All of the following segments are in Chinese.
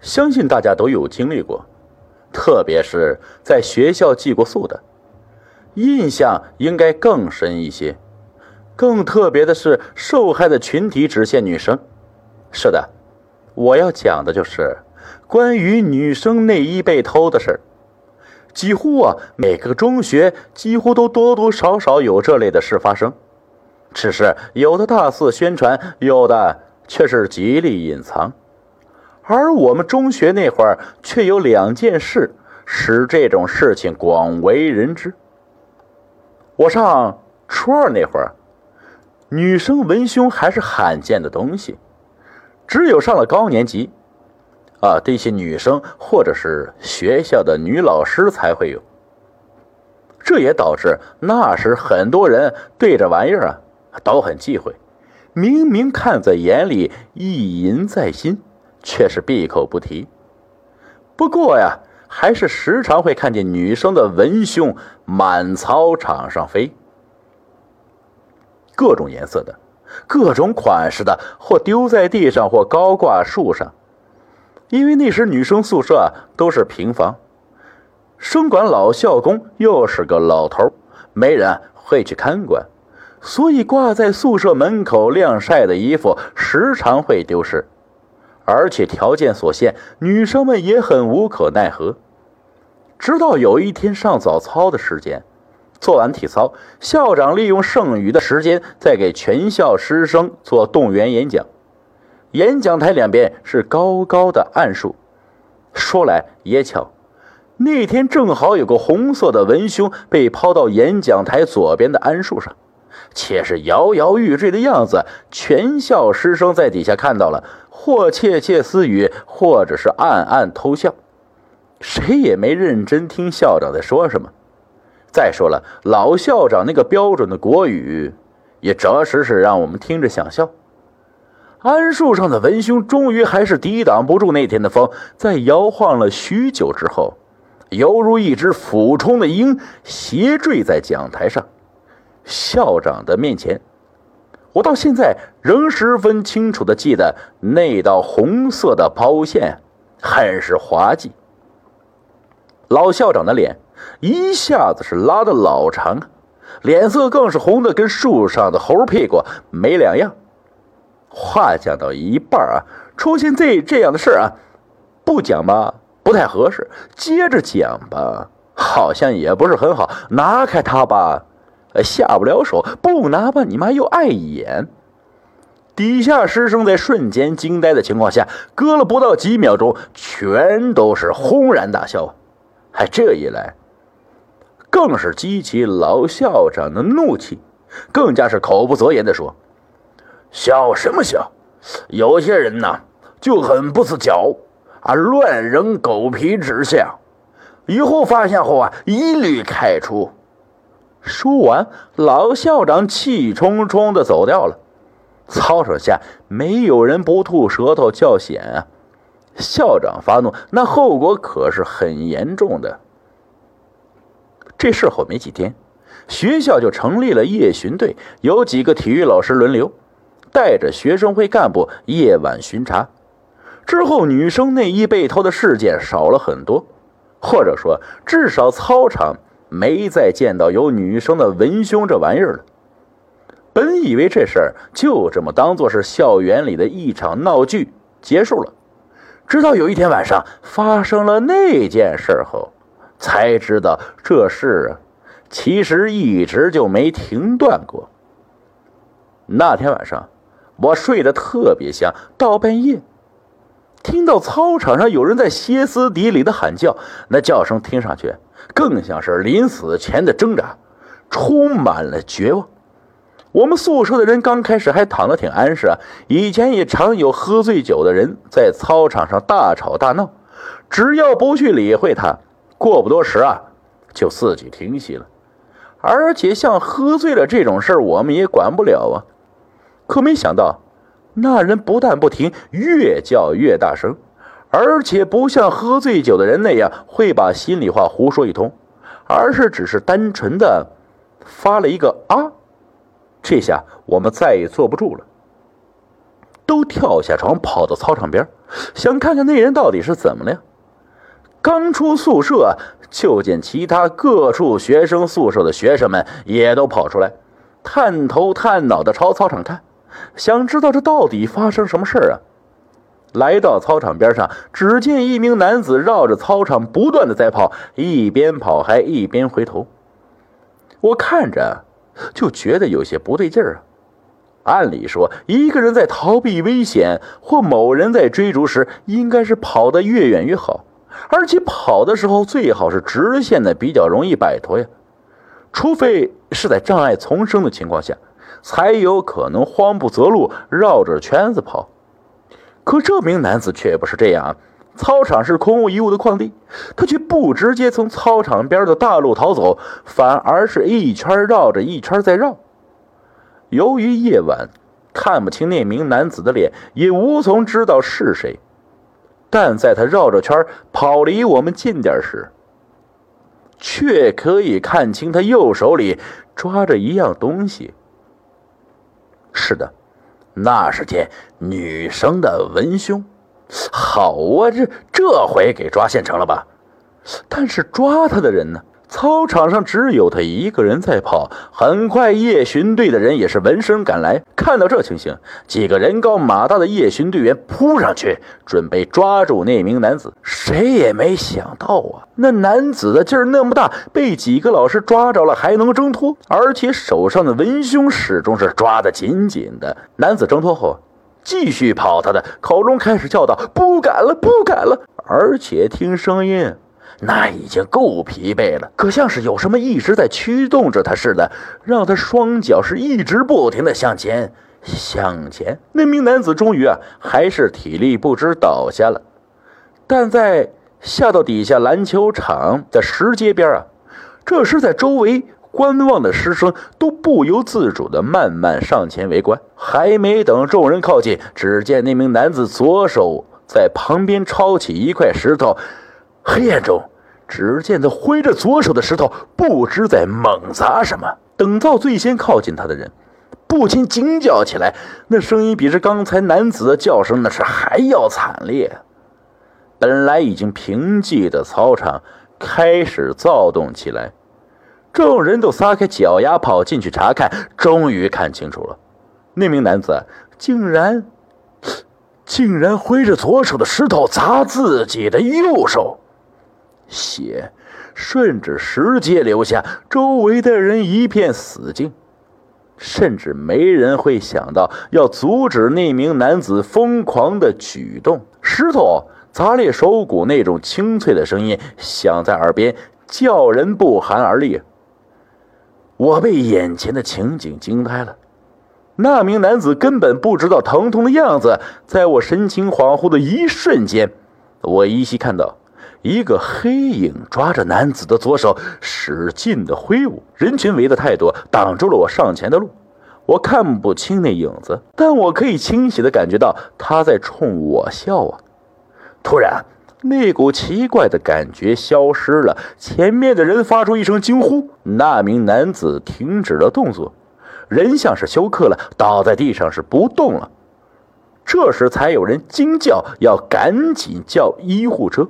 相信大家都有经历过，特别是在学校寄过宿的，印象应该更深一些。更特别的是，受害的群体只限女生。是的，我要讲的就是关于女生内衣被偷的事。几乎啊，每个中学几乎都多多少少有这类的事发生，只是有的大肆宣传，有的却是极力隐藏。而我们中学那会儿，却有两件事使这种事情广为人知。我上初二那会儿，女生文胸还是罕见的东西，只有上了高年级。啊，这些女生或者是学校的女老师才会有，这也导致那时很多人对这玩意儿啊都很忌讳，明明看在眼里，意淫在心，却是闭口不提。不过呀，还是时常会看见女生的文胸满操场上飞，各种颜色的，各种款式的，或丢在地上，或高挂树上。因为那时女生宿舍都是平房，生管老校工又是个老头，没人会去看管，所以挂在宿舍门口晾晒的衣服时常会丢失，而且条件所限，女生们也很无可奈何。直到有一天上早操的时间，做完体操，校长利用剩余的时间，再给全校师生做动员演讲。演讲台两边是高高的桉树，说来也巧，那天正好有个红色的文胸被抛到演讲台左边的桉树上，且是摇摇欲坠的样子。全校师生在底下看到了，或窃窃私语，或者是暗暗偷笑，谁也没认真听校长在说什么。再说了，老校长那个标准的国语，也着实是让我们听着想笑。桉树上的文胸终于还是抵挡不住那天的风，在摇晃了许久之后，犹如一只俯冲的鹰，斜坠在讲台上，校长的面前。我到现在仍十分清楚的记得那道红色的抛线，很是滑稽。老校长的脸一下子是拉的老长，脸色更是红的跟树上的猴屁股没两样。话讲到一半啊，出现这这样的事啊，不讲吧不太合适，接着讲吧好像也不是很好，拿开它吧，下不了手；不拿吧，你妈又碍眼。底下师生在瞬间惊呆的情况下，隔了不到几秒钟，全都是轰然大笑。哎，这一来，更是激起老校长的怒气，更加是口不择言的说。笑什么笑？有些人呐就很不自觉啊，乱扔狗皮纸箱，以后发现后啊，一律开除。说完，老校长气冲冲的走掉了。操场下没有人不吐舌头叫险啊！校长发怒，那后果可是很严重的。这事后没几天，学校就成立了夜巡队，有几个体育老师轮流。带着学生会干部夜晚巡查，之后女生内衣被偷的事件少了很多，或者说至少操场没再见到有女生的文胸这玩意儿了。本以为这事儿就这么当做是校园里的一场闹剧结束了，直到有一天晚上发生了那件事后，才知道这事啊，其实一直就没停断过。那天晚上。我睡得特别香，到半夜，听到操场上有人在歇斯底里的喊叫，那叫声听上去更像是临死前的挣扎，充满了绝望。我们宿舍的人刚开始还躺得挺安适啊，以前也常有喝醉酒的人在操场上大吵大闹，只要不去理会他，过不多时啊，就自己停息了。而且像喝醉了这种事儿，我们也管不了啊。可没想到，那人不但不停，越叫越大声，而且不像喝醉酒的人那样会把心里话胡说一通，而是只是单纯的发了一个啊。这下我们再也坐不住了，都跳下床跑到操场边，想看看那人到底是怎么了。刚出宿舍，就见其他各处学生宿舍的学生们也都跑出来，探头探脑的朝操场看，想知道这到底发生什么事儿啊！来到操场边上，只见一名男子绕着操场不断的在跑，一边跑还一边回头。我看着就觉得有些不对劲儿啊！按理说，一个人在逃避危险或某人在追逐时，应该是跑得越远越好，而且跑的时候最好是直线的，比较容易摆脱呀。除非是在障碍丛生的情况下，才有可能慌不择路，绕着圈子跑。可这名男子却不是这样，操场是空无一物的旷地，他却不直接从操场边的大路逃走，反而是一圈绕着一圈再绕。由于夜晚看不清那名男子的脸，也无从知道是谁，但在他绕着圈跑离我们近点时，却可以看清他右手里抓着一样东西。是的。那是件女生的文胸，好啊，这这回给抓现成了吧？但是抓他的人呢？操场上只有他一个人在跑。很快，夜巡队的人也是闻声赶来。看到这情形，几个人高马大的夜巡队员扑上去，准备抓住那名男子。谁也没想到啊，那男子的劲儿那么大，被几个老师抓着了还能挣脱，而且手上的文胸始终是抓得紧紧的。男子挣脱后，继续跑，他的口中开始叫道：“不敢了，不敢了！”而且听声音。那已经够疲惫了，可像是有什么一直在驱动着他似的，让他双脚是一直不停的向前，向前。那名男子终于啊，还是体力不支倒下了。但在下到底下篮球场的石阶边啊，这时在周围观望的师生都不由自主的慢慢上前围观。还没等众人靠近，只见那名男子左手在旁边抄起一块石头。黑暗中，只见他挥着左手的石头，不知在猛砸什么。等到最先靠近他的人，不禁惊叫起来，那声音比这刚才男子的叫声那是还要惨烈。本来已经平静的操场开始躁动起来，众人都撒开脚丫跑进去查看，终于看清楚了，那名男子竟然竟然挥着左手的石头砸自己的右手。血顺着石阶流下，周围的人一片死静，甚至没人会想到要阻止那名男子疯狂的举动。石头砸裂手骨那种清脆的声音响在耳边，叫人不寒而栗。我被眼前的情景惊呆了。那名男子根本不知道疼痛的样子，在我神情恍惚的一瞬间，我依稀看到。一个黑影抓着男子的左手，使劲的挥舞。人群围得太多，挡住了我上前的路。我看不清那影子，但我可以清晰的感觉到他在冲我笑啊！突然，那股奇怪的感觉消失了。前面的人发出一声惊呼，那名男子停止了动作，人像是休克了，倒在地上是不动了。这时才有人惊叫，要赶紧叫医护车。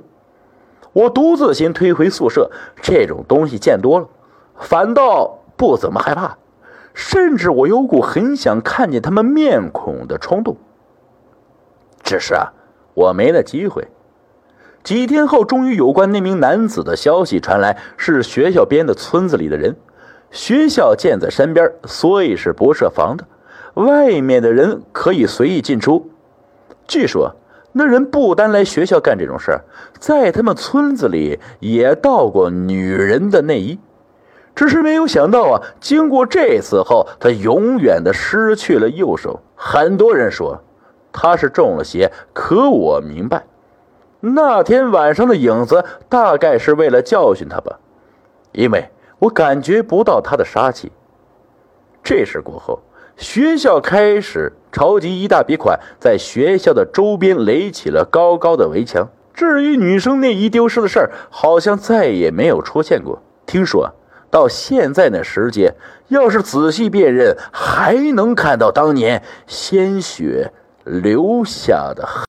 我独自先退回宿舍，这种东西见多了，反倒不怎么害怕，甚至我有股很想看见他们面孔的冲动。只是啊，我没那机会。几天后，终于有关那名男子的消息传来，是学校边的村子里的人。学校建在山边，所以是不设防的，外面的人可以随意进出。据说。那人不单来学校干这种事儿，在他们村子里也盗过女人的内衣，只是没有想到啊，经过这次后，他永远的失去了右手。很多人说他是中了邪，可我明白，那天晚上的影子大概是为了教训他吧，因为我感觉不到他的杀气。这事过后。学校开始筹集一大笔款，在学校的周边垒起了高高的围墙。至于女生内衣丢失的事儿，好像再也没有出现过。听说到现在那时间，要是仔细辨认，还能看到当年鲜血留下的痕。